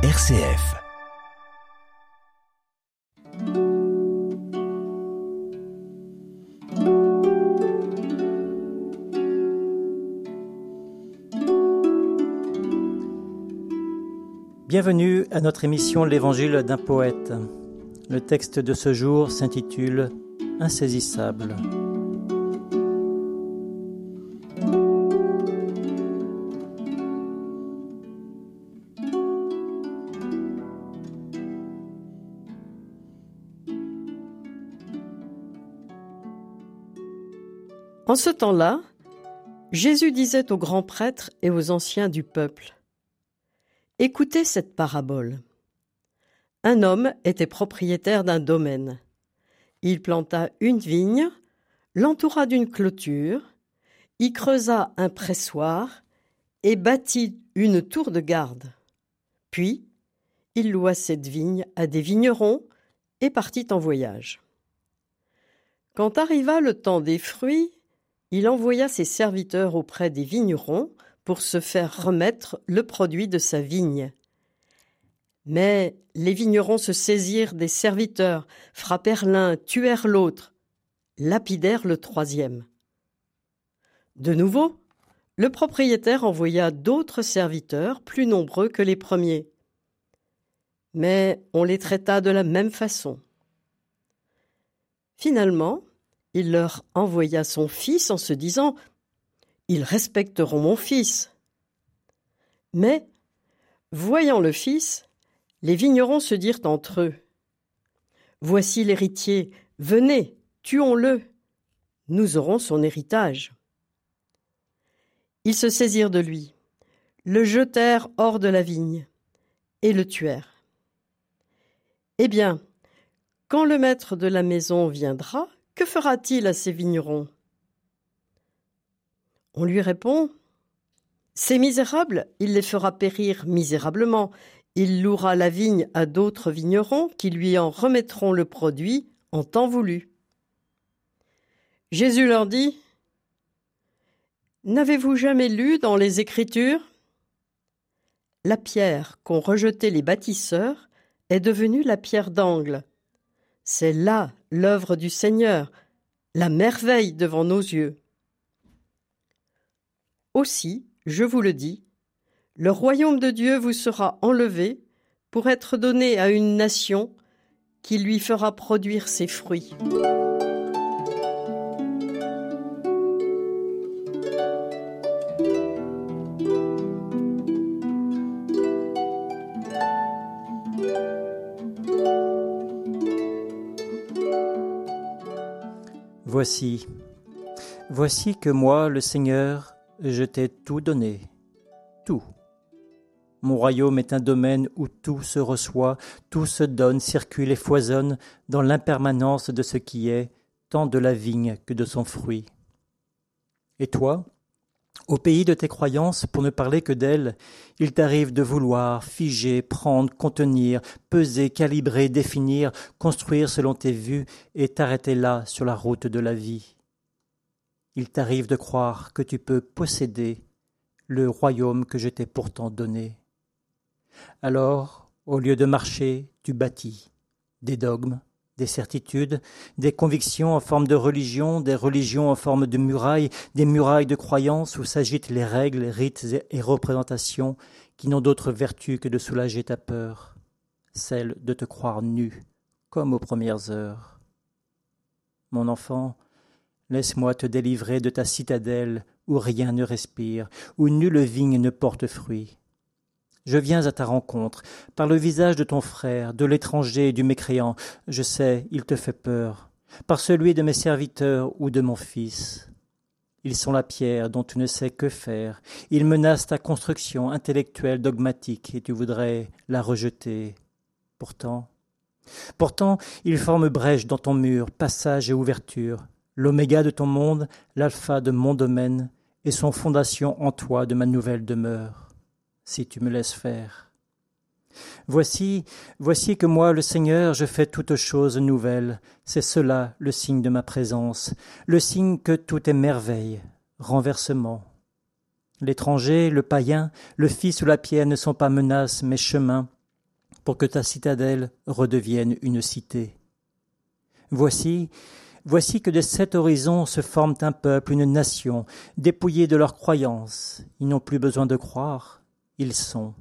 RCF. Bienvenue à notre émission L'Évangile d'un poète. Le texte de ce jour s'intitule Insaisissable. En ce temps-là, Jésus disait aux grands prêtres et aux anciens du peuple Écoutez cette parabole. Un homme était propriétaire d'un domaine. Il planta une vigne, l'entoura d'une clôture, y creusa un pressoir et bâtit une tour de garde. Puis, il loua cette vigne à des vignerons et partit en voyage. Quand arriva le temps des fruits, il envoya ses serviteurs auprès des vignerons pour se faire remettre le produit de sa vigne. Mais les vignerons se saisirent des serviteurs, frappèrent l'un, tuèrent l'autre, lapidèrent le troisième. De nouveau, le propriétaire envoya d'autres serviteurs plus nombreux que les premiers. Mais on les traita de la même façon. Finalement, il leur envoya son fils en se disant Ils respecteront mon fils. Mais, voyant le fils, les vignerons se dirent entre eux Voici l'héritier, venez, tuons-le, nous aurons son héritage. Ils se saisirent de lui, le jetèrent hors de la vigne et le tuèrent. Eh bien, quand le maître de la maison viendra, que fera-t-il à ces vignerons? On lui répond Ces misérables, il les fera périr misérablement. Il louera la vigne à d'autres vignerons qui lui en remettront le produit en temps voulu. Jésus leur dit N'avez-vous jamais lu dans les Écritures? La pierre qu'ont rejetée les bâtisseurs est devenue la pierre d'angle. C'est là l'œuvre du Seigneur, la merveille devant nos yeux. Aussi, je vous le dis, le royaume de Dieu vous sera enlevé pour être donné à une nation qui lui fera produire ses fruits. Voici, voici que moi, le Seigneur, je t'ai tout donné, tout. Mon royaume est un domaine où tout se reçoit, tout se donne, circule et foisonne dans l'impermanence de ce qui est, tant de la vigne que de son fruit. Et toi, au pays de tes croyances, pour ne parler que d'elles, il t'arrive de vouloir figer, prendre, contenir, peser, calibrer, définir, construire selon tes vues et t'arrêter là sur la route de la vie. Il t'arrive de croire que tu peux posséder le royaume que je t'ai pourtant donné. Alors, au lieu de marcher, tu bâtis des dogmes, des certitudes, des convictions en forme de religion, des religions en forme de murailles, des murailles de croyances où s'agitent les règles, rites et représentations qui n'ont d'autre vertu que de soulager ta peur, celle de te croire nu, comme aux premières heures. Mon enfant, laisse-moi te délivrer de ta citadelle où rien ne respire, où nulle vigne ne porte fruit. Je viens à ta rencontre, par le visage de ton frère, de l'étranger et du mécréant. Je sais, il te fait peur, par celui de mes serviteurs ou de mon fils. Ils sont la pierre dont tu ne sais que faire. Ils menacent ta construction intellectuelle dogmatique et tu voudrais la rejeter. Pourtant, pourtant, ils forment brèche dans ton mur, passage et ouverture, l'oméga de ton monde, l'alpha de mon domaine, et son fondation en toi de ma nouvelle demeure si tu me laisses faire. Voici, voici que moi, le Seigneur, je fais toutes choses nouvelles. C'est cela le signe de ma présence, le signe que tout est merveille, renversement. L'étranger, le païen, le fils ou la pierre ne sont pas menaces, mais chemins, pour que ta citadelle redevienne une cité. Voici, voici que de cet horizon se forment un peuple, une nation, dépouillés de leurs croyances. Ils n'ont plus besoin de croire, ils sont.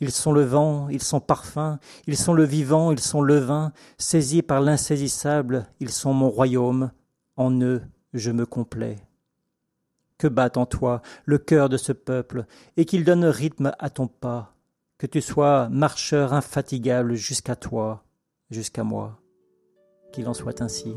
Ils sont le vent, ils sont parfums, ils sont le vivant, ils sont le vin, saisis par l'insaisissable, ils sont mon royaume, en eux je me complais. Que batte en toi le cœur de ce peuple, et qu'il donne rythme à ton pas, que tu sois marcheur infatigable jusqu'à toi, jusqu'à moi. Qu'il en soit ainsi.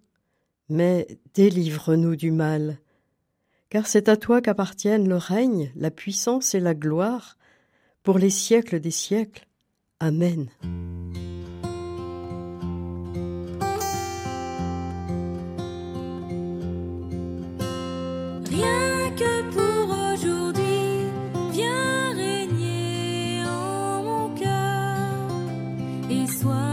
mais délivre-nous du mal. Car c'est à toi qu'appartiennent le règne, la puissance et la gloire, pour les siècles des siècles. Amen. Rien que pour aujourd'hui, viens régner en mon cœur et sois.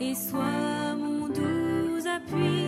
et sois mon doux appui.